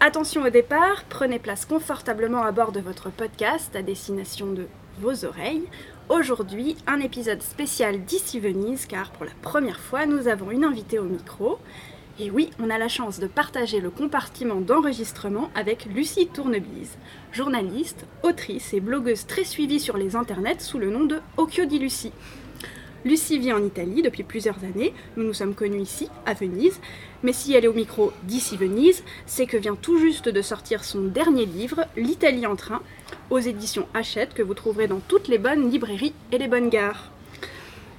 attention au départ, prenez place confortablement à bord de votre podcast à destination de vos oreilles. Aujourd'hui, un épisode spécial d'Ici Venise car pour la première fois, nous avons une invitée au micro. Et oui, on a la chance de partager le compartiment d'enregistrement avec Lucie Tournebise, journaliste, autrice et blogueuse très suivie sur les internets sous le nom de Occhio di Lucie. Lucie vit en Italie depuis plusieurs années, nous nous sommes connus ici, à Venise, mais si elle est au micro d'ici Venise, c'est que vient tout juste de sortir son dernier livre, L'Italie en train, aux éditions Hachette, que vous trouverez dans toutes les bonnes librairies et les bonnes gares.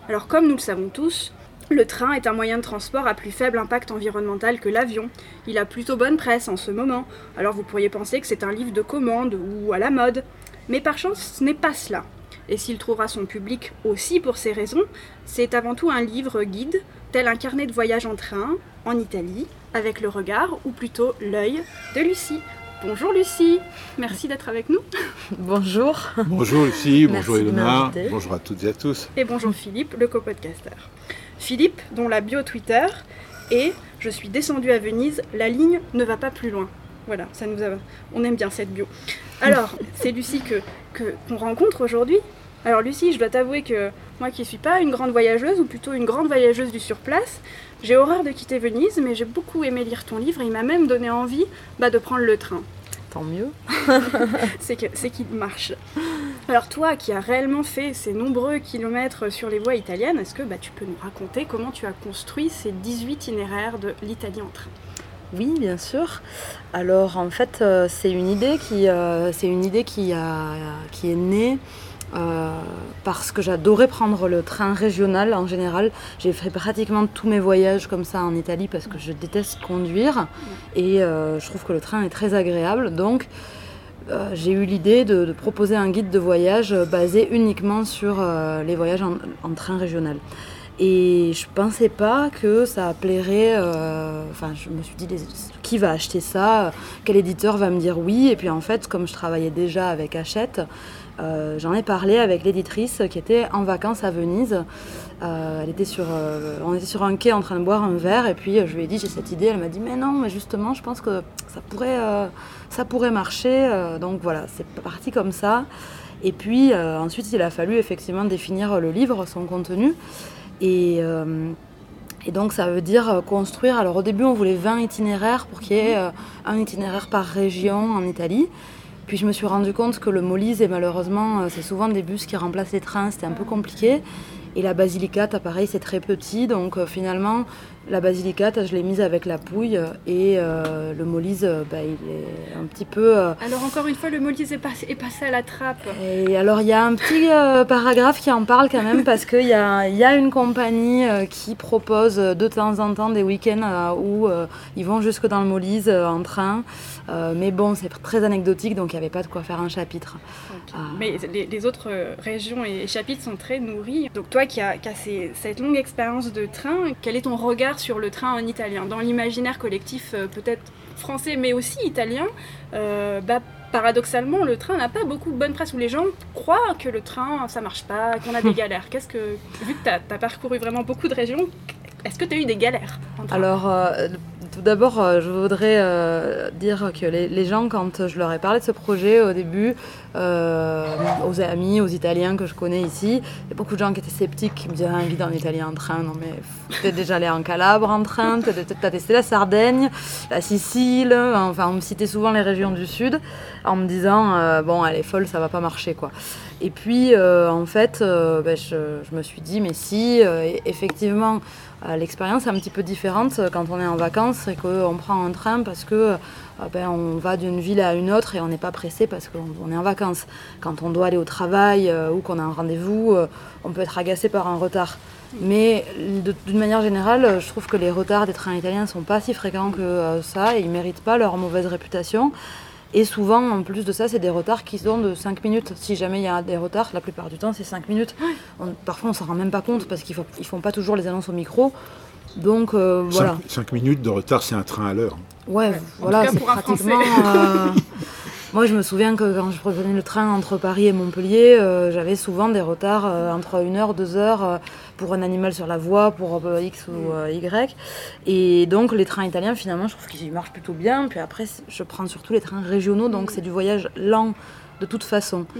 Alors comme nous le savons tous, le train est un moyen de transport à plus faible impact environnemental que l'avion. Il a plutôt bonne presse en ce moment, alors vous pourriez penser que c'est un livre de commande ou à la mode. Mais par chance, ce n'est pas cela. Et s'il trouvera son public aussi pour ces raisons, c'est avant tout un livre guide, tel un carnet de voyage en train, en Italie, avec le regard, ou plutôt l'œil, de Lucie. Bonjour Lucie, merci d'être avec nous. Bonjour. bonjour Lucie, bonjour m'inviter. bonjour à toutes et à tous. Et bonjour Philippe, le copodcasteur. Philippe, dont la bio Twitter est Je suis descendu à Venise, la ligne ne va pas plus loin. Voilà, ça nous a... on aime bien cette bio. Alors, c'est Lucie que que- qu'on rencontre aujourd'hui. Alors Lucie, je dois t'avouer que moi qui suis pas une grande voyageuse, ou plutôt une grande voyageuse du surplace, j'ai horreur de quitter Venise, mais j'ai beaucoup aimé lire ton livre et il m'a même donné envie bah, de prendre le train. Tant mieux. c'est qu'il marche. Alors toi qui as réellement fait ces nombreux kilomètres sur les voies italiennes, est-ce que bah, tu peux nous raconter comment tu as construit ces 18 itinéraires de l'Italie en train? Oui, bien sûr. Alors en fait, euh, c'est une idée qui, euh, c'est une idée qui, a, qui est née euh, parce que j'adorais prendre le train régional en général. J'ai fait pratiquement tous mes voyages comme ça en Italie parce que je déteste conduire et euh, je trouve que le train est très agréable. Donc euh, j'ai eu l'idée de, proposer un guide de voyage basé uniquement sur les voyages en, train régional. Et je pensais pas que ça plairait. Enfin, je me suis dit, qui va acheter ça? Quel éditeur va me dire oui? Et puis en fait, comme je travaillais déjà avec Hachette, euh, j'en ai parlé avec l'éditrice qui était en vacances à Venise. Euh, elle était sur, euh, on était sur un quai en train de boire un verre et puis je lui ai dit j'ai cette idée. Elle m'a dit mais non, mais justement, je pense que ça pourrait, ça pourrait marcher. Donc voilà, c'est parti comme ça. Et puis ensuite, il a fallu effectivement définir le livre, son contenu. Et, donc ça veut dire construire. Alors au début, on voulait 20 itinéraires pour qu'il y ait un itinéraire par région en Italie. Puis je me suis rendu compte que le Molise, et malheureusement, euh, c'est souvent des bus qui remplacent les trains, c'était un peu compliqué. Et la Basilicate, pareil, c'est très petit. Donc euh, finalement, la Basilicate, je l'ai mise avec la Pouille. Et euh, le Molise, bah, il est un petit peu... euh, Alors encore une fois, le Molise est passé, est passé à la trappe. et alors, il y a un petit euh, paragraphe qui en parle quand même parce qu'il y a, y a une compagnie qui propose de temps en temps des week-ends où ils vont jusque dans le Molise en train. Euh, mais bon, c'est très anecdotique donc il n'y avait pas de quoi faire un chapitre. Ah. Mais les, les autres euh, régions et chapitres sont très nourris. Donc toi qui as, qui as ces- cette longue expérience de train, quel est ton regard sur le train en italien? Dans l'imaginaire collectif euh, peut-être français mais aussi italien, euh, bah, paradoxalement le train n'a pas beaucoup de bonne presse où les gens croient que le train ça marche pas, qu'on a des galères. Qu'est-ce que, vu que tu as, parcouru vraiment beaucoup de régions, est-ce que tu as eu des galères en train? Alors, euh, tout d'abord, euh, je voudrais euh, dire que les, gens, quand je leur ai parlé de ce projet au début, euh, aux amis, aux Italiens que je connais ici, il y a beaucoup de gens qui étaient sceptiques, qui me disaient vite en Italie en train. Non, mais t'es déjà allé en Calabre en train, t'as testé la Sardaigne, la Sicile, enfin, on me citait souvent les régions du Sud en me disant Bon, elle est folle, ça va pas marcher quoi. Et puis, en fait, ben, je, me suis dit, mais si, effectivement, l'expérience est un petit peu différente euh, quand on est en vacances et qu'on prend un train parce que euh, ben, on va d'une ville à une autre et on n'est pas pressé parce qu'on on est en vacances. Quand on doit aller au travail euh, ou qu'on a un rendez-vous, euh, on peut être agacé par un retard. Mais d'une manière générale, je trouve que les retards des trains italiens sont pas si fréquents que euh, ça et ils méritent pas leur mauvaise réputation. Et souvent, en plus de ça, c'est des retards qui sont de 5 minutes. Si jamais il y a des retards, la plupart du temps, c'est 5 minutes. On- parfois, on s'en rend même pas compte parce qu'ils font, ils font pas toujours les annonces au micro. Donc, euh, voilà. 5 minutes de retard, c'est un train à l'heure. Ouais, voilà, c'est pratiquement. euh, Moi, je me souviens que quand je prenais le train entre Paris et Montpellier, euh, j'avais souvent des retards euh, entre 1 heure, 2 heures euh, pour un animal sur la voie, pour euh, X ou euh, Y. Et donc, les trains italiens, finalement, je trouve qu'ils marchent plutôt bien. Puis après, je prends surtout les trains régionaux, donc c'est du voyage lent de toute façon. Mm.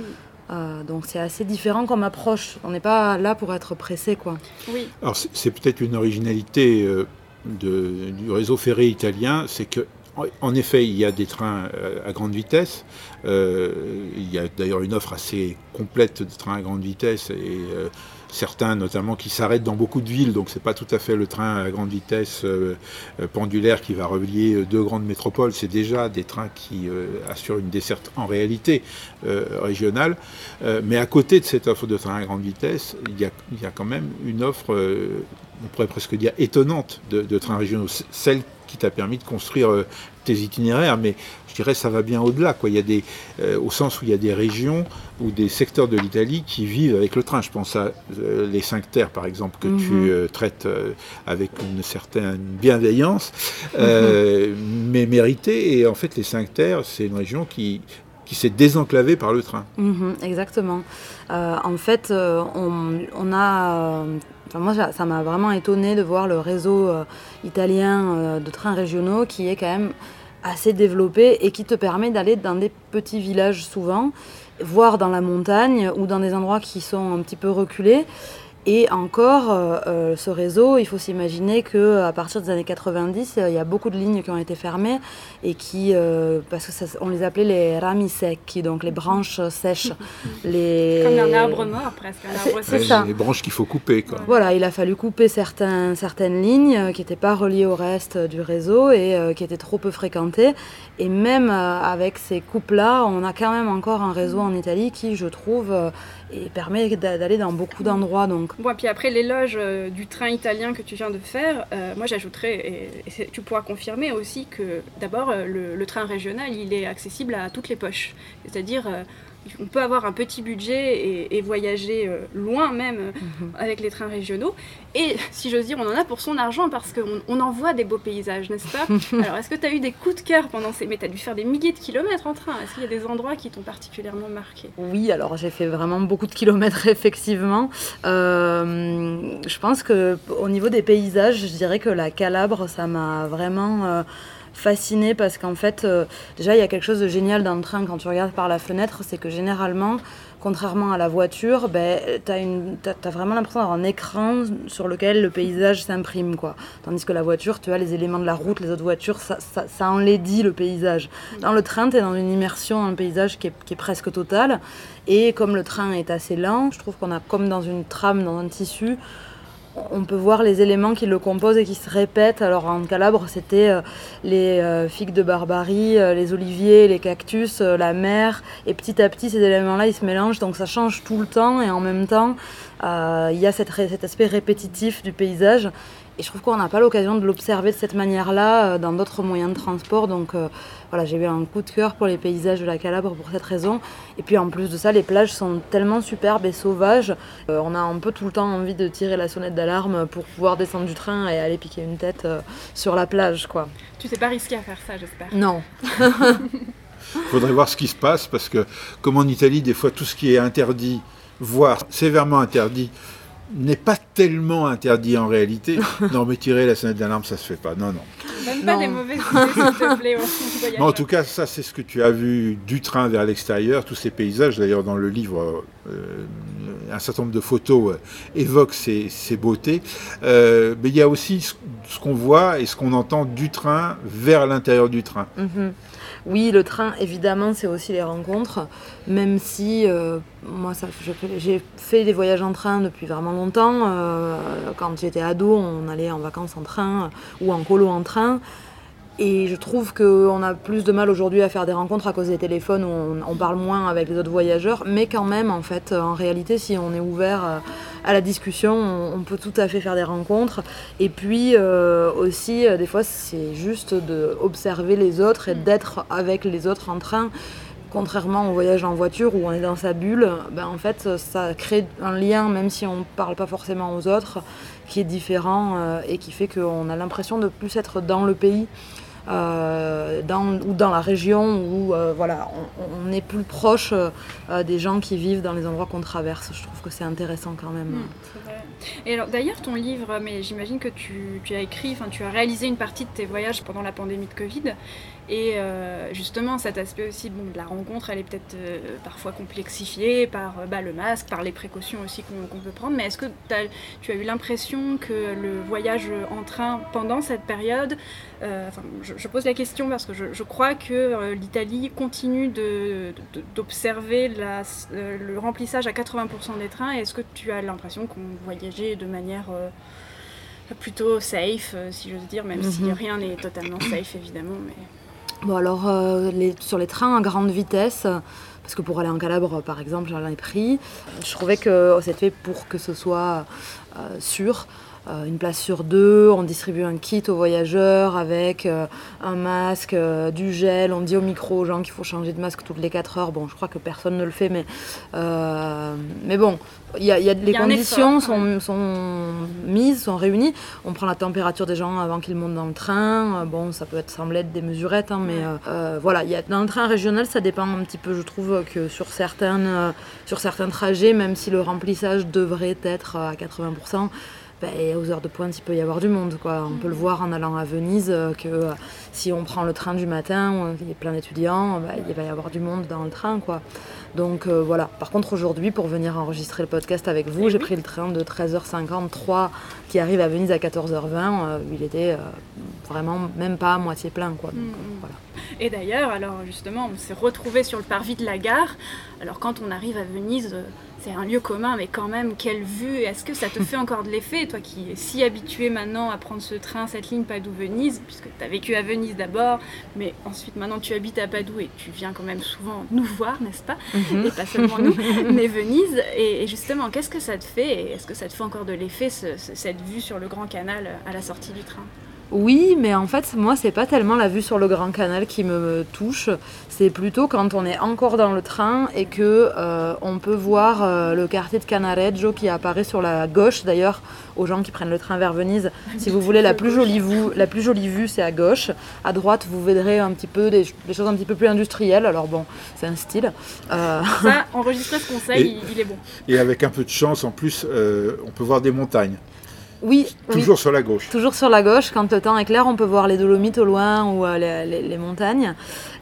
Euh, donc, c'est assez différent comme approche. On n'est pas là pour être pressé, quoi. Oui, Alors c'est c'est peut-être une originalité euh, de- du réseau ferré italien, c'est que en- effet il y a des trains euh, à grande vitesse. Euh, il y a d'ailleurs une offre assez complète de trains à grande vitesse et euh, certains notamment qui s'arrêtent dans beaucoup de villes, donc c'est pas tout à fait le train à grande vitesse pendulaire qui va relier deux grandes métropoles, c'est déjà des trains qui assurent une desserte en réalité régionale. Mais à côté de cette offre de train à grande vitesse, il y a, quand même une offre, on pourrait presque dire étonnante, de, trains régionaux. Qui t'a permis de construire euh, tes itinéraires, mais je dirais ça va bien au-delà, quoi. Il y a des, euh, au sens où il y a des régions ou des secteurs de l'Italie qui vivent avec le train. Je pense à euh, les cinq terres, par exemple, que tu Mhm. traites avec une certaine bienveillance, euh, mais méritée. Et en fait, les cinq terres, c'est une région qui, qui s'est désenclavée par le train. Mhm, exactement. Euh, en fait, euh, on, on a. moi, ça ça m'a vraiment étonné de voir le réseau euh, italien euh, de trains régionaux qui est quand même assez développé et qui te permet d'aller dans des petits villages souvent, voire dans la montagne ou dans des endroits qui sont un petit peu reculés. Et encore, euh, euh, ce réseau, il faut s'imaginer que à partir des années 90, euh, il y a beaucoup de lignes qui ont été fermées et qui, euh, parce que ça, on les appelait les rami secchi, donc les branches sèches. les... comme un arbre mort presque, un arbre C'est ça. Les branches qu'il faut couper, quoi. Voilà, il a fallu couper certains, certaines lignes qui n'étaient pas reliées au reste du réseau et euh, qui étaient trop peu fréquentées. Et même euh, avec ces coupes-là, on a quand même encore un réseau en Italie qui, je trouve, euh, et permet d'a- d'aller dans beaucoup d'endroits. Donc, Bon, et puis après l'éloge euh, du train italien que tu viens de faire, euh, moi j'ajouterais, et, tu pourras confirmer aussi que d'abord euh, le, le train régional il est accessible à toutes les poches. C'est-à-dire, on peut avoir un petit budget et, et voyager euh, loin même euh, Mhm. avec les trains régionaux. Et si j'ose dire, on en a pour son argent parce qu'on on en voit des beaux paysages, n'est-ce pas? Alors est-ce que tu as eu des coups de cœur pendant ces. Mais tu as dû faire des milliers de kilomètres en train. Est-ce qu'il y a des endroits qui t'ont particulièrement marqué? Oui, alors j'ai fait vraiment beaucoup de kilomètres effectivement. Euh, je pense que au niveau des paysages, je dirais que la Calabre, ça m'a vraiment fascinée parce qu'en fait, euh, déjà il y a quelque chose de génial dans le train quand tu regardes par la fenêtre, c'est que généralement, contrairement à la voiture, ben, tu as, vraiment l'impression d'avoir un écran sur lequel le paysage s'imprime. quoi. Tandis que la voiture, tu as les éléments de la route, les autres voitures, ça, ça, ça enlaidit le paysage. Dans le train, tu es dans une immersion dans le paysage qui est, qui est presque totale. Et comme le train est assez lent, je trouve qu'on a comme dans une trame, dans un tissu, on peut voir les éléments qui le composent et qui se répètent. Alors en Calabre, c'était euh, les euh, figues de Barbarie, euh, les oliviers, les cactus, la mer. Et petit à petit, ces éléments-là, ils se mélangent. Donc ça change tout le temps. Et en même temps, il y a cet aspect répétitif du paysage. Et je trouve qu'on n'a pas l'occasion de l'observer de cette manière-là dans d'autres moyens de transport. Donc voilà, j'ai eu un coup de cœur pour les paysages de la Calabre pour cette raison. Et puis en plus de ça, les plages sont tellement superbes et sauvages. Euh, on a un peu tout le temps envie de tirer la sonnette d'alarme pour pouvoir descendre du train et aller piquer une tête euh, sur la plage, quoi. Tu t'es pas risqué à faire ça, j'espère. Non. Il faudrait voir ce qui se passe parce que, comme en Italie, des fois, tout ce qui est interdit, voire sévèrement interdit, n'est pas tellement interdit en réalité. non, mais tirer la sonnette d'alarme, ça se fait pas. Non, non. Donne pas Non. des mauvaises idées, s'il te plaît. en tout cas, ça, c'est ce que tu as vu du train vers l'extérieur, tous ces paysages. D'ailleurs, dans le livre, euh, un certain nombre de photos euh, évoquent ces, ces beautés. Euh, mais il y a aussi ce, ce qu'on voit et ce qu'on entend du train vers l'intérieur du train. Mhm. Oui, le train, évidemment, c'est aussi les rencontres, même si euh, moi, j'ai fait des voyages en train depuis vraiment longtemps. Euh, quand j'étais ado, on allait en vacances en train euh, ou en colo en train. Et je trouve qu'on a plus de mal aujourd'hui à faire des rencontres à cause des téléphones où on, parle moins avec les autres voyageurs. Mais quand même, en fait, en réalité, si on est ouvert euh, à la discussion, on, peut tout à fait faire des rencontres. Et puis euh, aussi, des fois, c'est juste d'observer les autres et d'être avec les autres en train. Contrairement au voyage en voiture où on est dans sa bulle, ben en fait ça crée un lien même si on ne parle pas forcément aux autres qui est différent euh, et qui fait qu'on a l'impression de plus être dans le pays. Euh, ou dans la région où euh, voilà, on, est plus proche des gens qui vivent dans les endroits qu'on traverse. Je trouve que c'est intéressant quand même. Mmh, et d'ailleurs ton livre, mais j'imagine que tu as écrit, enfin tu as réalisé une partie de tes voyages pendant la pandémie de Covid. Et euh, justement, cet aspect aussi bon, de la rencontre, elle est peut-être euh, parfois complexifiée par euh, bah, le masque, par les précautions aussi qu'on peut prendre. Mais est-ce que tu as eu l'impression que le voyage en train pendant cette période, enfin, je, pose la question parce que je, crois que l'Italie continue d'observer le remplissage à 80% des trains. Est-ce que tu as l'impression qu'on voyageait de manière plutôt safe, si j'ose dire, même si mhm. rien n'est totalement safe évidemment. Mais... Bon alors euh, sur les trains à grande vitesse, parce que pour aller en Calabre par exemple j'en ai pris, je trouvais que c'était fait pour que ce soit euh, sûr. Euh, une place sur deux, on distribue un kit aux voyageurs avec euh, un masque, euh, du gel, on dit au micro aux gens qu'il faut changer de masque toutes les 4 heures. Bon, je crois que personne ne le fait, mais, mais bon, y a, y a, les conditions sont, sont, mises, sont réunies. On prend la température des gens avant qu'ils montent dans le train. Bon, ça peut être, sembler être des mesurettes, hein, mais voilà, y a, dans le train régional, ça dépend un petit peu. Je trouve que sur, certaines, sur certains trajets, même si le remplissage devrait être à 80%, ben, aux heures de pointe, il peut y avoir du monde. Quoi. On peut le voir en allant à Venise, euh, que euh, si on prend le train du matin, où il y a plein d'étudiants, ben, il va y avoir du monde dans le train. Quoi. Donc euh, voilà. Par contre, aujourd'hui, pour venir enregistrer le podcast avec vous, eh j'ai pris le train de 13h53 qui arrive à Venise à 14h20. il était vraiment même pas à moitié plein. Quoi. Donc, voilà. Et d'ailleurs, alors justement, on s'est retrouvé sur le parvis de la gare. Alors quand on arrive à Venise, c'est un lieu commun, mais quand même, quelle vue Est-ce que ça te fait encore de l'effet, toi qui es si habitué maintenant à prendre ce train, cette ligne Padoue-Venise, puisque tu as vécu à Venise d'abord, mais ensuite maintenant tu habites à Padoue et tu viens quand même souvent nous voir, n'est-ce pas? Mhm. Et pas seulement nous, mais Venise. Et, justement, qu'est-ce que ça te fait? Est-ce que ça te fait encore de l'effet, cette vue sur le Grand Canal à la sortie du train? Oui, mais en fait, moi, c'est pas tellement la vue sur le Grand Canal qui me touche. C'est plutôt quand on est encore dans le train et que euh, on peut voir euh, le quartier de Canareggio qui apparaît sur la gauche. D'ailleurs, aux gens qui prennent le train vers Venise, si vous voulez la plus jolie vue, la plus jolie vue, c'est à gauche. À droite, vous verrez un petit peu des, choses un petit peu plus industrielles. Alors bon, c'est un style. Euh... Ça, enregistrer ce conseil, il, est bon. Et avec un peu de chance, en plus, euh, on peut voir des montagnes. Oui. Toujours sur la gauche. Toujours sur la gauche. Quand le temps est clair, on peut voir les Dolomites au loin ou euh, les, montagnes.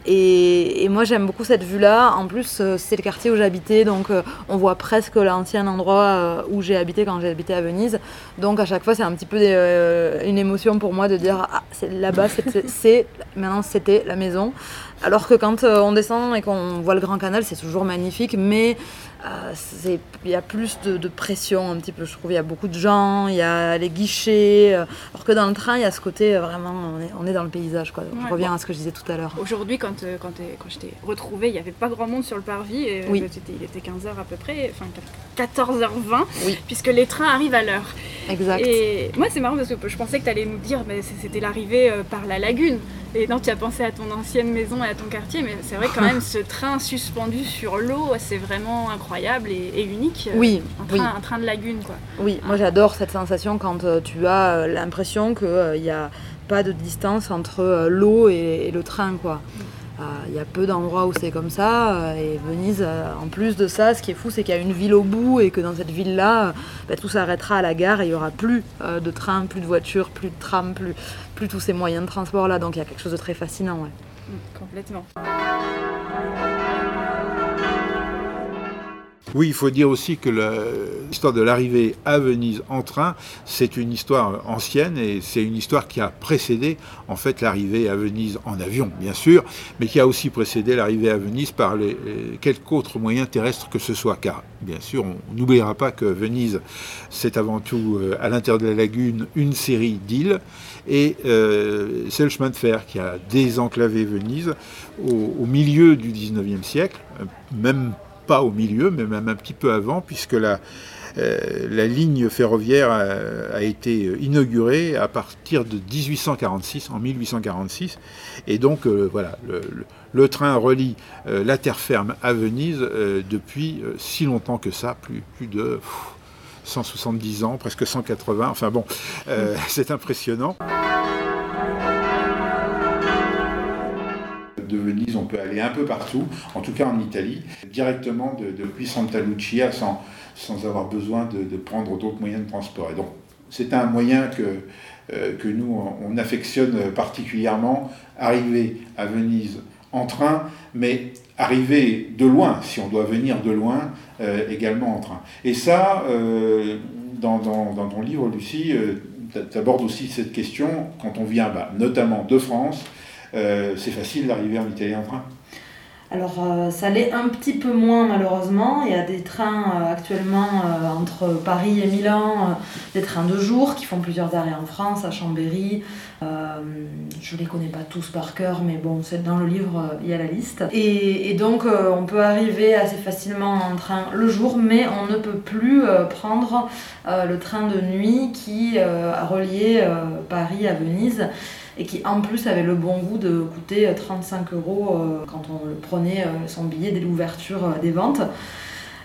Et, moi, j'aime beaucoup cette vue-là. En plus, euh, c'est le quartier où j'habitais, donc euh, on voit presque l'ancien endroit où j'ai habité quand j'ai habité à Venise. Donc à chaque fois, c'est un petit peu une émotion pour moi de dire ah, là-bas, c'est maintenant c'était la maison. Alors que quand on descend et qu'on voit le Grand Canal, c'est toujours magnifique, mais il y a plus de, pression un petit peu, je trouve. Il y a beaucoup de gens, il y a les guichets. Euh, alors que dans le train, il y a ce côté euh, vraiment, on est, dans le paysage. Quoi. je reviens à ce que je disais tout à l'heure. Aujourd'hui, quand, quand, quand je t'ai retrouvée, il n'y avait pas grand monde sur le parvis. Et, oui. il était 15h à peu près, enfin 14h20, puisque les trains arrivent à l'heure. Exact. Et moi, c'est marrant parce que je pensais que tu allais nous dire que c'était l'arrivée par la lagune. Et non, tu as pensé à ton ancienne maison et à ton quartier, mais c'est vrai quand même ce train suspendu sur l'eau, c'est vraiment incroyable et, unique. Oui, un train, un train de lagune, quoi. Oui, moi j'adore cette sensation quand euh, tu as euh, l'impression qu'il n'y euh, a pas de distance entre l'eau et, le train, quoi. Mm. Il y a peu d'endroits où c'est comme ça. Et Venise, en plus de ça, ce qui est fou, c'est qu'il y a une ville au bout et que dans cette ville-là, bah, tout s'arrêtera à la gare et il n'y aura plus de train, plus de voitures, plus de tram, plus, tous ces moyens de transport-là. Donc il y a quelque chose de très fascinant. Complètement. Oui, il faut dire aussi que l'histoire de l'arrivée à Venise en train, c'est une histoire ancienne et c'est une histoire qui a précédé en fait l'arrivée à Venise en avion, bien sûr, mais qui a aussi précédé l'arrivée à Venise par les, quelques autres moyens terrestres que ce soit. Car, bien sûr, on n'oubliera pas que Venise, c'est avant tout euh, à l'intérieur de la lagune une série d'îles et euh, c'est le chemin de fer qui a désenclavé Venise au, au milieu du 19e siècle, euh, même pas au milieu, mais même un petit peu avant, puisque la, euh, la ligne ferroviaire a, été inaugurée à partir de 1846, en 1846. Et donc, euh, voilà, le, train relie euh, la terre ferme à Venise depuis si longtemps que ça, plus, plus de 170 ans, presque 180. Enfin bon, c'est impressionnant. De Venise, on peut aller un peu partout, en tout cas en Italie, directement depuis Santa Lucia sans, sans avoir besoin de, prendre d'autres moyens de transport. Et donc, c'est un moyen que, euh, que nous, on, affectionne particulièrement, arriver à Venise en train, mais arriver de loin, si on doit venir de loin, euh, également en train. Et ça, euh, dans, dans, ton livre, Lucie, tu abordes aussi cette question quand on vient, bah, notamment de France, euh, c'est facile d'arriver en Italie en train alors euh, ça l'est un petit peu moins malheureusement. Il y a des trains euh, actuellement entre Paris et Milan, des trains de jour qui font plusieurs arrêts en France, à Chambéry. je ne les connais pas tous par cœur, mais bon, c'est dans le livre, il y a la liste. Et, et donc on peut arriver assez facilement en train le jour, mais on ne peut plus prendre le train de nuit qui a relié Paris à Venise et qui en plus avait le bon goût de coûter 35 euros euh, quand on prenait euh, son billet dès l'ouverture euh, des ventes.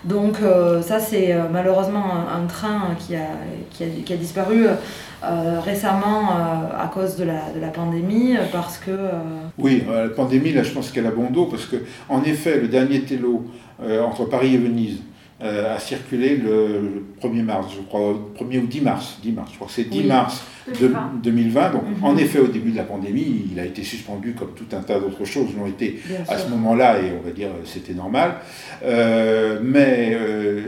Donc ça c'est malheureusement un, train qui a, qui a, qui a disparu récemment à cause de la, de la pandémie parce que... Oui, la pandémie là je pense qu'elle a bon dos parce que en effet le dernier télo entre Paris et Venise a circulé le, 1er mars, je crois, 1er ou 10 mars, 10 mars, je crois que c'est 10 mars 2020. Donc, mhm. en effet, au début de la pandémie, il a été suspendu comme tout un tas d'autres choses l'ont été à ce moment-là, et on va dire c'était normal. Euh, mais euh,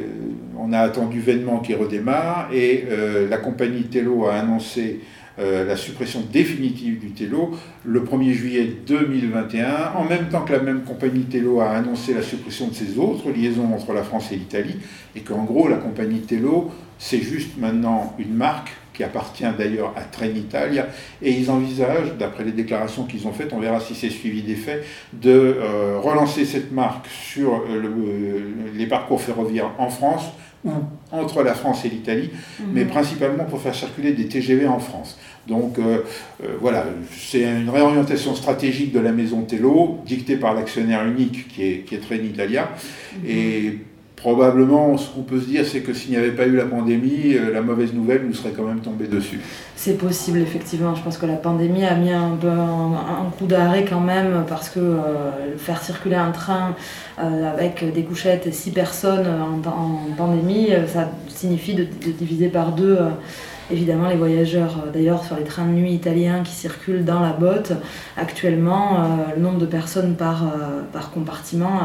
on a attendu vainement qu'il redémarre, et euh, la compagnie Tello a annoncé la suppression définitive du Tello le 1er juillet 2021, en même temps que la même compagnie Tello a annoncé la suppression de ses autres liaisons entre la France et l'Italie, et qu'en gros, la compagnie Tello, c'est juste maintenant une marque qui appartient d'ailleurs à Trenitalia, et ils envisagent, d'après les déclarations qu'ils ont faites, on verra si c'est suivi des faits, de euh, relancer cette marque sur euh, euh, les parcours ferroviaires en France ou entre la France et l'Italie, mhm. mais principalement pour faire circuler des TGV en France. Donc voilà, c'est une réorientation stratégique de la maison Tello, dictée par l'actionnaire unique qui est, qui est Trenitalia, mhm. et probablement, ce qu'on peut se dire, c'est que s'il n'y avait pas eu la pandémie, euh, la mauvaise nouvelle nous serait quand même tombée dessus. C'est possible, effectivement. Je pense que la pandémie a mis un, un, coup d'arrêt quand même, parce que euh, faire circuler un train euh, avec des couchettes et six personnes en, pandémie, ça signifie de diviser par deux évidemment les voyageurs. Euh, d'ailleurs, sur les trains de nuit italiens qui circulent dans la botte, actuellement, euh, le nombre de personnes par, euh, par compartiment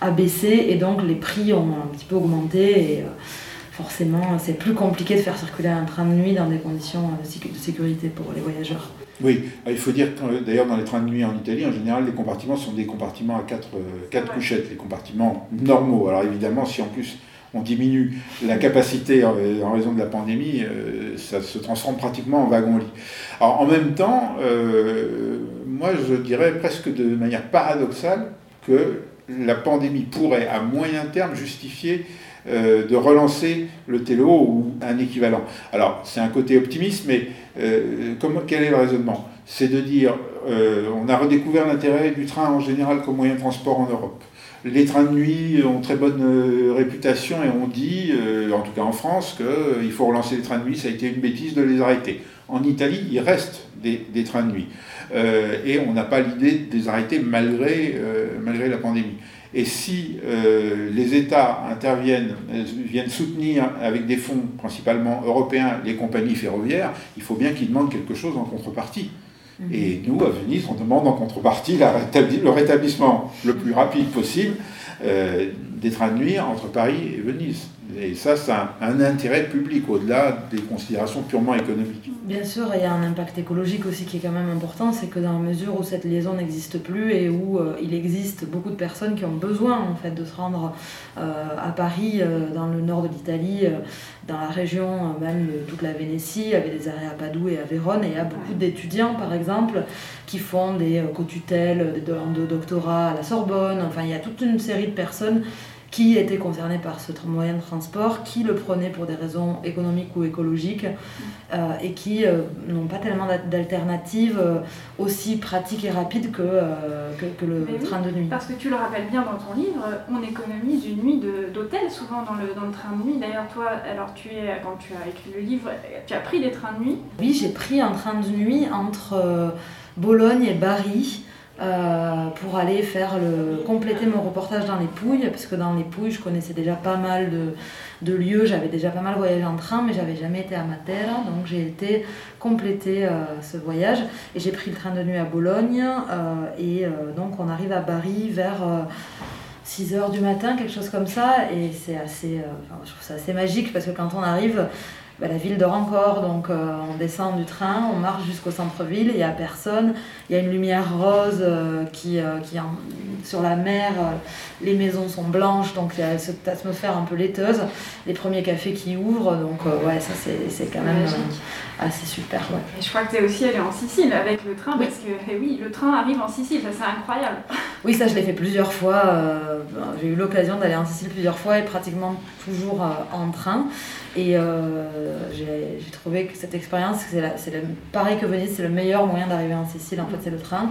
a, baissé et donc les prix ont un petit peu augmenté. Et, forcément, c'est plus compliqué de faire circuler un train de nuit dans des conditions de sécurité pour les voyageurs. Oui, il faut dire que d'ailleurs dans les trains de nuit en Italie, en général, les compartiments sont des compartiments à quatre, quatre couchettes, les compartiments normaux. Alors évidemment, si en plus on diminue la capacité en, raison de la pandémie, euh, ça se transforme pratiquement en wagon-lit. Alors en même temps, euh, moi je dirais presque de manière paradoxale que la pandémie pourrait à moyen terme justifier euh, de relancer le télo ou un équivalent. Alors c'est un côté optimiste, mais quel est le raisonnement? C'est de dire on a redécouvert l'intérêt du train en général comme moyen de transport en Europe. Les trains de nuit ont très bonne euh, réputation et on dit, euh, en tout cas en France, qu'il euh, faut relancer les trains de nuit, ça a été une bêtise de les arrêter. En Italie, il reste des, trains de nuit. et on n'a pas l'idée de les arrêter malgré, malgré la pandémie. Et si les États interviennent, viennent soutenir avec des fonds principalement européens les compagnies ferroviaires, il faut bien qu'ils demandent quelque chose en contrepartie. Et nous, à Venise, on demande en contrepartie le rétablissement le plus rapide possible euh, des trains de nuit entre Paris et Venise. Et ça, c'est un, intérêt public au-delà des considérations purement économiques. Bien sûr, il y a un impact écologique aussi qui est quand même important, c'est que dans la mesure où cette liaison n'existe plus et où euh, il existe beaucoup de personnes qui ont besoin en fait de se rendre euh, à Paris, euh, dans le nord de l'Italie, dans la région même de toute la Vénétie, avec des arrêts à Padoue et à Vérone, et il y a beaucoup d'étudiants par exemple qui font des co-tutelles, des doctorats à la Sorbonne, enfin il y a toute une série de personnes qui étaient concernés par ce moyen de transport, qui le prenaient pour des raisons économiques ou écologiques, euh, et qui euh, n'ont pas tellement d'alternatives euh, aussi pratiques et rapides que, que, le train de nuit. Parce que tu le rappelles bien dans ton livre, on économise une nuit d'hôtel souvent dans le, dans le train de nuit. D'ailleurs, toi, alors tu es, quand tu as écrit le livre, tu as pris des trains de nuit? Oui, j'ai pris un train de nuit entre Bologne et Bari. Euh, pour aller faire le, compléter mon reportage dans les Pouilles, parce que dans les Pouilles, je connaissais déjà pas mal de, de lieux, j'avais déjà pas mal voyagé en train, mais j'avais jamais été à Matera, donc j'ai été compléter euh, ce voyage. Et j'ai pris le train de nuit à Bologne, euh, et donc on arrive à Bari vers 6 h du matin, quelque chose comme ça, et c'est assez, je trouve ça assez magique, parce que quand on arrive, bah, la ville dort encore, donc euh, on descend du train, on marche jusqu'au centre-ville, il n'y a personne, il y a une lumière rose euh, qui, euh, qui sur la mer, les maisons sont blanches, donc il y a cette atmosphère un peu laiteuse, les premiers cafés qui ouvrent, donc ouais, ça c'est quand même assez super. Ouais. Et je crois que tu es aussi allé en Sicile avec le train, parce que eh oui, le train arrive en Sicile, ça c'est incroyable. Oui, ça je l'ai fait plusieurs fois, j'ai eu l'occasion d'aller en Sicile plusieurs fois et pratiquement toujours en train. Et euh, j'ai trouvé que cette expérience, c'est pareil que Venise, c'est le meilleur moyen d'arriver en Sicile, en fait, c'est le train.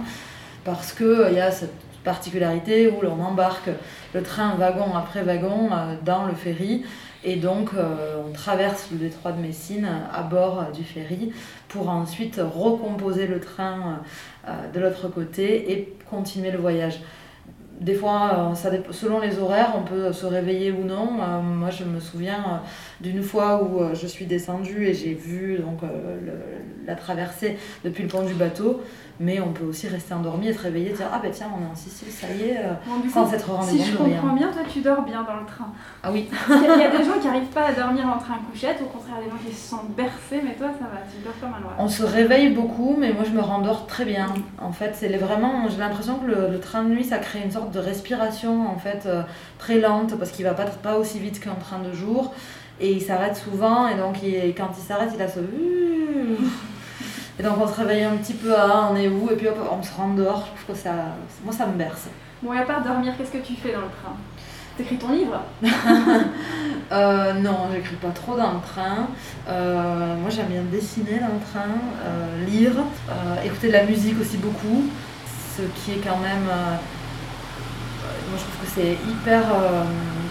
Parce qu'il euh, y a cette particularité où l'on embarque le train wagon après wagon euh, dans le ferry. Et donc, on traverse le détroit de Messine à bord du ferry pour ensuite recomposer le train de l'autre côté et continuer le voyage des fois, euh, ça selon les horaires, on peut se réveiller ou non. Euh, moi, je me souviens euh, d'une fois où je suis descendue et j'ai vu donc, la traversée depuis le pont du bateau mais on peut aussi rester endormi et se réveiller et dire Ah ben tiens, on est en Sicile, ça y est, sans s'être rendu Si je comprends bien, toi tu dors bien dans le train. Ah oui. Il y, a des gens qui n'arrivent pas à dormir en train couchette, au contraire, des gens qui se sentent bercés, mais toi ça va, tu dors comme un loir. On se réveille beaucoup, mais moi je me rendors très bien. En fait, c'est vraiment, j'ai l'impression que le, train de nuit ça crée une sorte de respiration en fait euh, très lente parce qu'il va pas, pas aussi vite qu'un train de jour et il s'arrête souvent et donc quand il s'arrête, il a ce. Et donc on se réveille un petit peu à on est où, et puis hop, on se rend dehors. Je trouve que ça, moi ça me berce. Bon, et à part dormir, qu'est-ce que tu fais dans le train? T'écris ton livre? Euh, Non, j'écris pas trop dans le train. Euh, moi j'aime bien dessiner dans le train, euh, lire, écouter de la musique aussi beaucoup, ce qui est quand même. Moi je trouve que c'est hyper.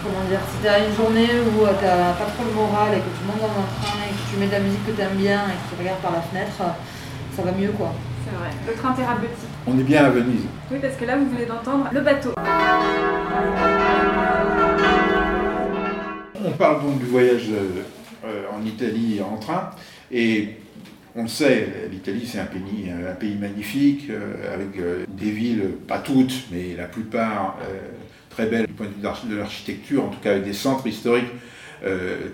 comment dire Si t'as une journée où t'as pas trop le moral et que tu montes dans un train et que tu mets de la musique que t'aimes bien et que tu regardes par la fenêtre ça va mieux quoi. C'est vrai, le train thérapeutique. On est bien à Venise. Oui, parce que là vous venez d'entendre le bateau. On parle donc du voyage euh, en Italie en train et on le sait, l'Italie c'est un pays, pays magnifique euh, avec euh, des villes, pas toutes, mais la plupart très belles du point de vue de l'architecture, en tout cas avec des centres historiques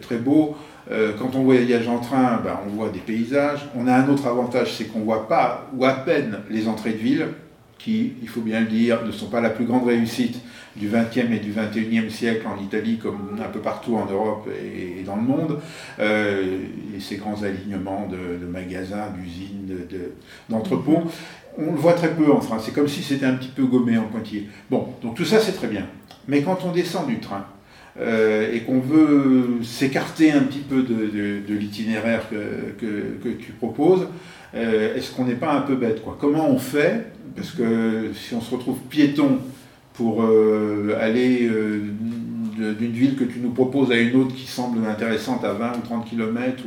très beaux. Euh, quand on voyage en train, ben, on voit des paysages. On a un autre avantage, c'est qu'on ne voit pas, ou à peine, les entrées de ville, qui, il faut bien le dire, ne sont pas la plus grande réussite du XXe et du XXIe siècle en Italie, comme un peu partout en Europe et, dans le monde. Euh, et ces grands alignements de, magasins, d'usines, d'entrepôts. on le voit très peu en France. C'est comme si c'était un petit peu gommé en pointillé. Bon, donc tout ça, c'est très bien. Mais quand on descend du train, euh, et qu'on veut s'écarter un petit peu de, l'itinéraire que, tu proposes, euh, est-ce qu'on n'est pas un peu bête quoi? Comment on fait? Parce que si on se retrouve piéton pour euh, aller d'une ville que tu nous proposes à une autre qui semble intéressante à 20 ou 30 km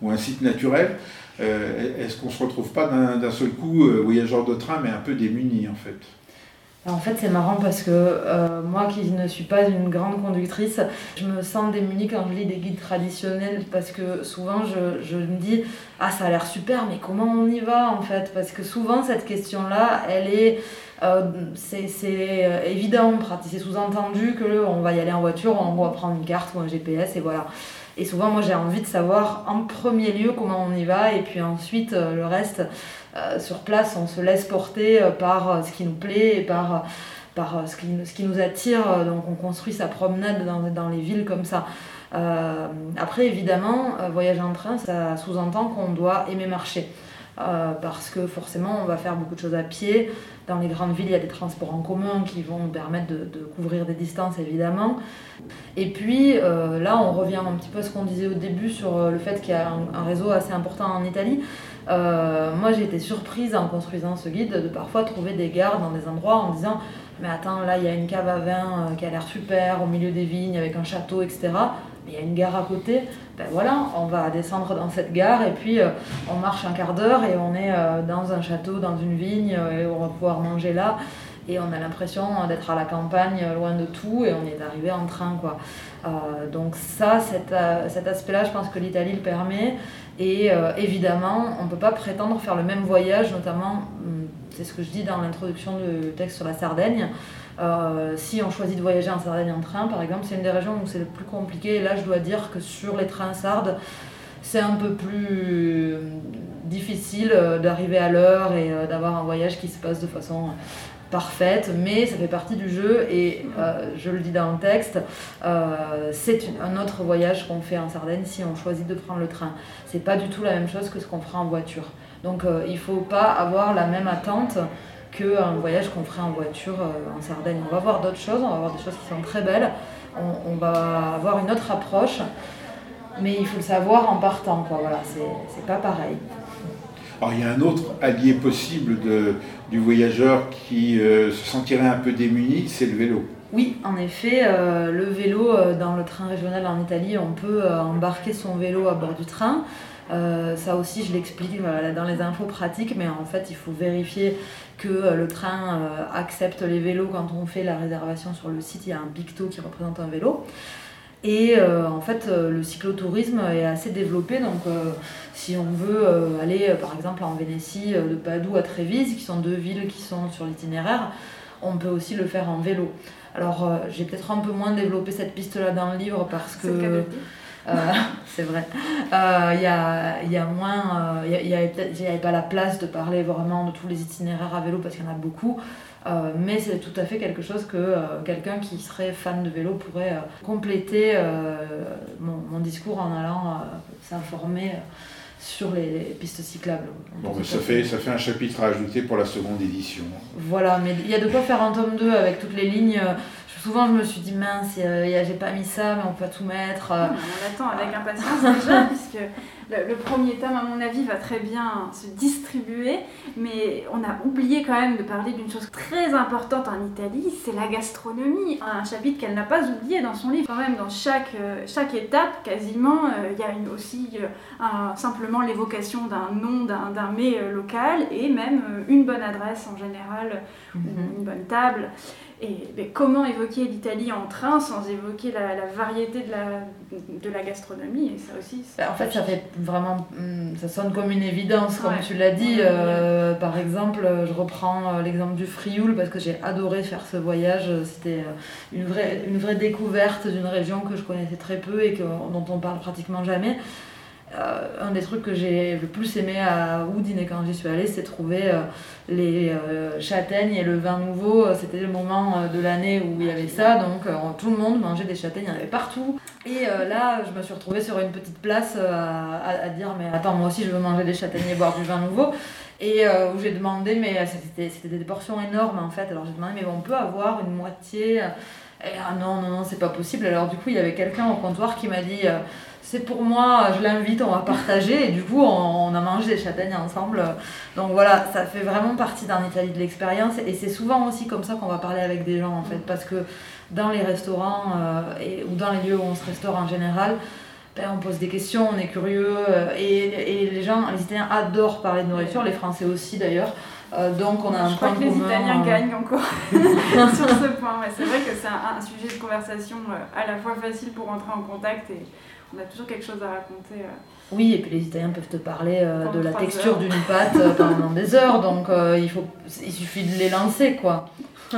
ou, un site naturel, est-ce qu'on ne se retrouve pas d'un seul coup voyageur de train mais un peu démuni en fait? En fait, c'est marrant parce que euh, moi qui ne suis pas une grande conductrice, je me sens démunie quand je lis des guides traditionnels parce que souvent je me dis Ah, ça a l'air super, mais comment on y va en fait? Parce que souvent cette question-là, elle est. Euh, c'est euh, évident, c'est sous-entendu que on va y aller en voiture, on va prendre une carte ou un GPS et voilà. Et souvent, moi j'ai envie de savoir en premier lieu comment on y va et puis ensuite le reste euh, sur place, on se laisse porter euh, par euh, ce qui nous plaît et par, par ce, qui, ce qui nous attire. Donc on construit sa promenade dans, dans les villes comme ça. après, évidemment, voyager en train, ça sous-entend qu'on doit aimer marcher. Parce que forcément, on va faire beaucoup de choses à pied. Dans les grandes villes, il y a des transports en commun qui vont permettre de, couvrir des distances, évidemment. Et puis, là, on revient un petit peu à ce qu'on disait au début sur le fait qu'il y a un, réseau assez important en Italie. Euh, moi, j'ai été surprise en construisant ce guide de parfois trouver des gares dans des endroits en disant Mais attends, là, il y a une cave à vin euh, qui a l'air super au milieu des vignes avec un château, etc. Il y a une gare à côté. Ben voilà, on va descendre dans cette gare et puis euh, on marche un quart d'heure et on est dans un château, dans une vigne et on va pouvoir manger là. Et on a l'impression d'être à la campagne, loin de tout, et on est arrivé en train. quoi. donc ça, cet, cet aspect-là, je pense que l'Italie le permet. Et euh, évidemment, on ne peut pas prétendre faire le même voyage, notamment, hum, c'est ce que je dis dans l'introduction du texte sur la Sardaigne. Euh, si on choisit de voyager en Sardaigne en train, par exemple, c'est une des régions où c'est le plus compliqué. Et là, je dois dire que sur les trains sardes, c'est un peu plus hum, difficile euh, d'arriver à l'heure et d'avoir un voyage qui se passe de façon parfaite, mais ça fait partie du jeu et euh, je le dis dans le texte, euh, c'est un autre voyage qu'on fait en Sardaigne si on choisit de prendre le train. C'est pas du tout la même chose que ce qu'on fera en voiture. Donc euh, il faut pas avoir la même attente qu'un voyage qu'on ferait en voiture en Sardaigne. On va voir d'autres choses, on va voir des choses qui sont très belles, on, va avoir une autre approche, mais il faut le savoir en partant, quoi. Voilà, c'est pas pareil. Alors il y a un autre allié possible de, du voyageur qui euh, se sentirait un peu démuni, c'est le vélo. Oui, en effet, euh, le vélo euh, dans le train régional en Italie, on peut embarquer son vélo à bord du train. ça aussi, je l'explique dans les infos pratiques, mais en fait, il faut vérifier que le train accepte les vélos quand on fait la réservation sur le site. Il y a un picto qui représente un vélo. Et euh, en fait, euh, le cyclotourisme est assez développé. Donc, euh, si on veut aller, par exemple, en Vénétie, de Padoue à Trévise, qui sont deux villes qui sont sur l'itinéraire, on peut aussi le faire en vélo. Alors, j'ai peut-être un peu moins développé cette piste-là dans le livre parce que. c'est vrai. Il y, a, y, a, moins. Il n'y avait pas la place de parler vraiment de tous les itinéraires à vélo parce qu'il y en a beaucoup. Euh, mais c'est tout à fait quelque chose que euh, quelqu'un qui serait fan de vélo pourrait euh, compléter mon, discours en allant s'informer sur les, pistes cyclables. Bon, ça fait, ça fait un chapitre à ajouter pour la seconde édition. Voilà, mais il y a de quoi faire un tome 2 avec toutes les lignes souvent je me suis dit mince, j'ai pas mis ça, mais on peut tout mettre. on attend avec impatience déjà, puisque le, premier tome, à mon avis, va très bien se distribuer, mais on a oublié quand même de parler d'une chose très importante en Italie, c'est la gastronomie. Un chapitre qu'elle n'a pas oublié dans son livre. Quand même, dans chaque, euh, chaque étape, quasiment, euh, il y a une, aussi euh, simplement l'évocation d'un nom, d'un mets local, et même une bonne adresse en général, ou mhm. une bonne table. Et comment évoquer l'Italie en train sans évoquer la, variété de la, de la gastronomie Et ça aussi. En fait, ça fait vraiment. Hmm, ça sonne comme une évidence, comme tu l'as dit. Euh, par exemple, je reprends euh, l'exemple du Frioul parce que j'ai adoré faire ce voyage. C'était euh, une vraie, une vraie découverte d'une région que je connaissais très peu et que, dont on parle pratiquement jamais. Euh, un des trucs que j'ai le plus aimé à Oudine et quand j'y suis allée, c'est trouver euh, les euh, châtaignes et le vin nouveau. C'était le moment de l'année où il y avait ça, donc tout le monde mangeait des châtaignes, il y en avait partout. Et là, je me suis retrouvée sur une petite place à, dire Mais attends, moi aussi je veux manger des châtaignes et boire du vin nouveau. Et où j'ai demandé, mais c'était des portions énormes en fait. Alors j'ai demandé Mais on peut avoir une moitié et, ah non, non, non, c'est pas possible. Alors du coup, il y avait quelqu'un au comptoir qui m'a dit c'est pour moi, je l'invite, on va partager. Et du coup, on, a mangé des châtaignes ensemble. Donc voilà, ça fait vraiment partie d'un Italie de l'expérience. Et c'est souvent aussi comme ça qu'on va parler avec des gens, en fait. Parce que dans les restaurants euh, ou dans les lieux où on se restaure en général, ben, on pose des questions, on est curieux. Euh, et, et, les gens, les Italiens adorent parler de nourriture, les Français aussi d'ailleurs. Donc on a un Je crois que les Italiens euh, gagnent encore sur ce point. Ouais, c'est vrai que c'est un, un sujet de conversation euh, à la fois facile pour entrer en contact et on a toujours quelque chose à raconter. euh. Oui, et puis les Italiens peuvent te parler euh, de la texture d'une pâte euh, pendant des heures, donc euh, il, faut, il suffit de les lancer, quoi.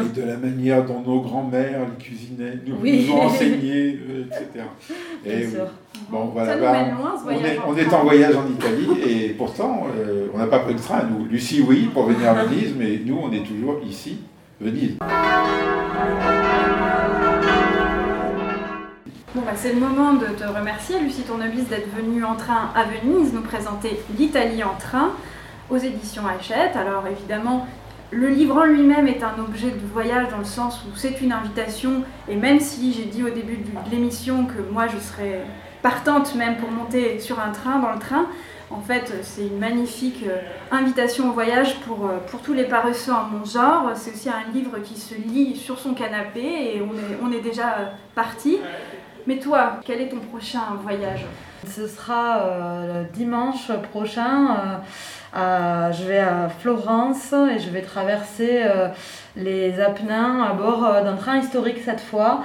Et de la manière dont nos grands-mères les cuisinaient, nous, Oui. nous ont enseigné, euh, etc. Et Bien oui. sûr. Bon, voilà, bah, loin on, est, en on est en voyage en Italie et pourtant, euh, on n'a pas pris le train, nous. Lucie, oui, pour venir à Venise, mais nous, on est toujours ici, Venise. Bon, bah, c'est le moment de te remercier, Lucie Tournevis, d'être venue en train à Venise nous présenter l'Italie en train aux éditions Hachette. Alors évidemment, le livre en lui-même est un objet de voyage dans le sens où c'est une invitation. Et même si j'ai dit au début de l'émission que moi je serais partante même pour monter sur un train, dans le train, en fait c'est une magnifique euh, invitation au voyage pour, euh, pour tous les paresseux en mon genre. C'est aussi un livre qui se lit sur son canapé et on est, on est déjà euh, parti. Mais toi, quel est ton prochain voyage? Ce sera euh, dimanche prochain. euh, à- je vais à Florence et je vais traverser euh, les Apennins à bord d'un train historique cette fois,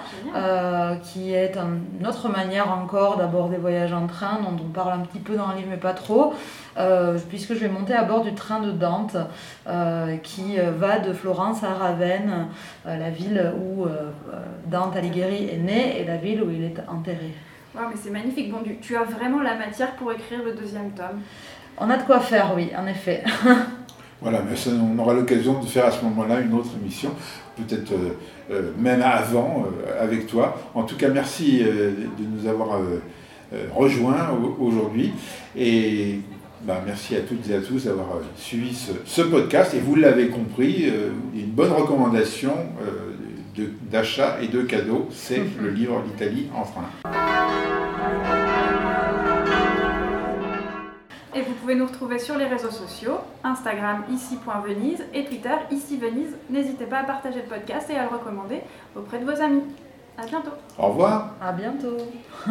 qui est un- une autre manière encore d'aborder voyages en train, dont on parle un petit peu dans le livre mais pas trop, puisque je vais monter à bord du train de Dante qui va de Florence à Ravenne, la ville où Dante Alighieri est né et la ville où il est enterré. Ouais, mais c'est magnifique. Bon, tu, as vraiment la matière pour écrire le deuxième tome. On a de quoi faire, oui, en effet. Voilà, mais ça, on aura l'occasion de faire à ce moment-là une autre émission, peut-être euh, euh, même avant, euh, avec toi. En tout cas, merci euh, de nous avoir rejoints au- aujourd'hui. Et bah, merci à toutes et à tous d'avoir suivi ce, ce podcast. Et vous l'avez compris, euh, une bonne recommandation euh, d'achat et de cadeau, c'est le livre L'Italie en train. Et vous pouvez nous retrouver sur les réseaux sociaux, Instagram ici.venise et Twitter ici Venise. N'hésitez pas à partager le podcast et à le recommander auprès de vos amis. À bientôt Au revoir À bientôt.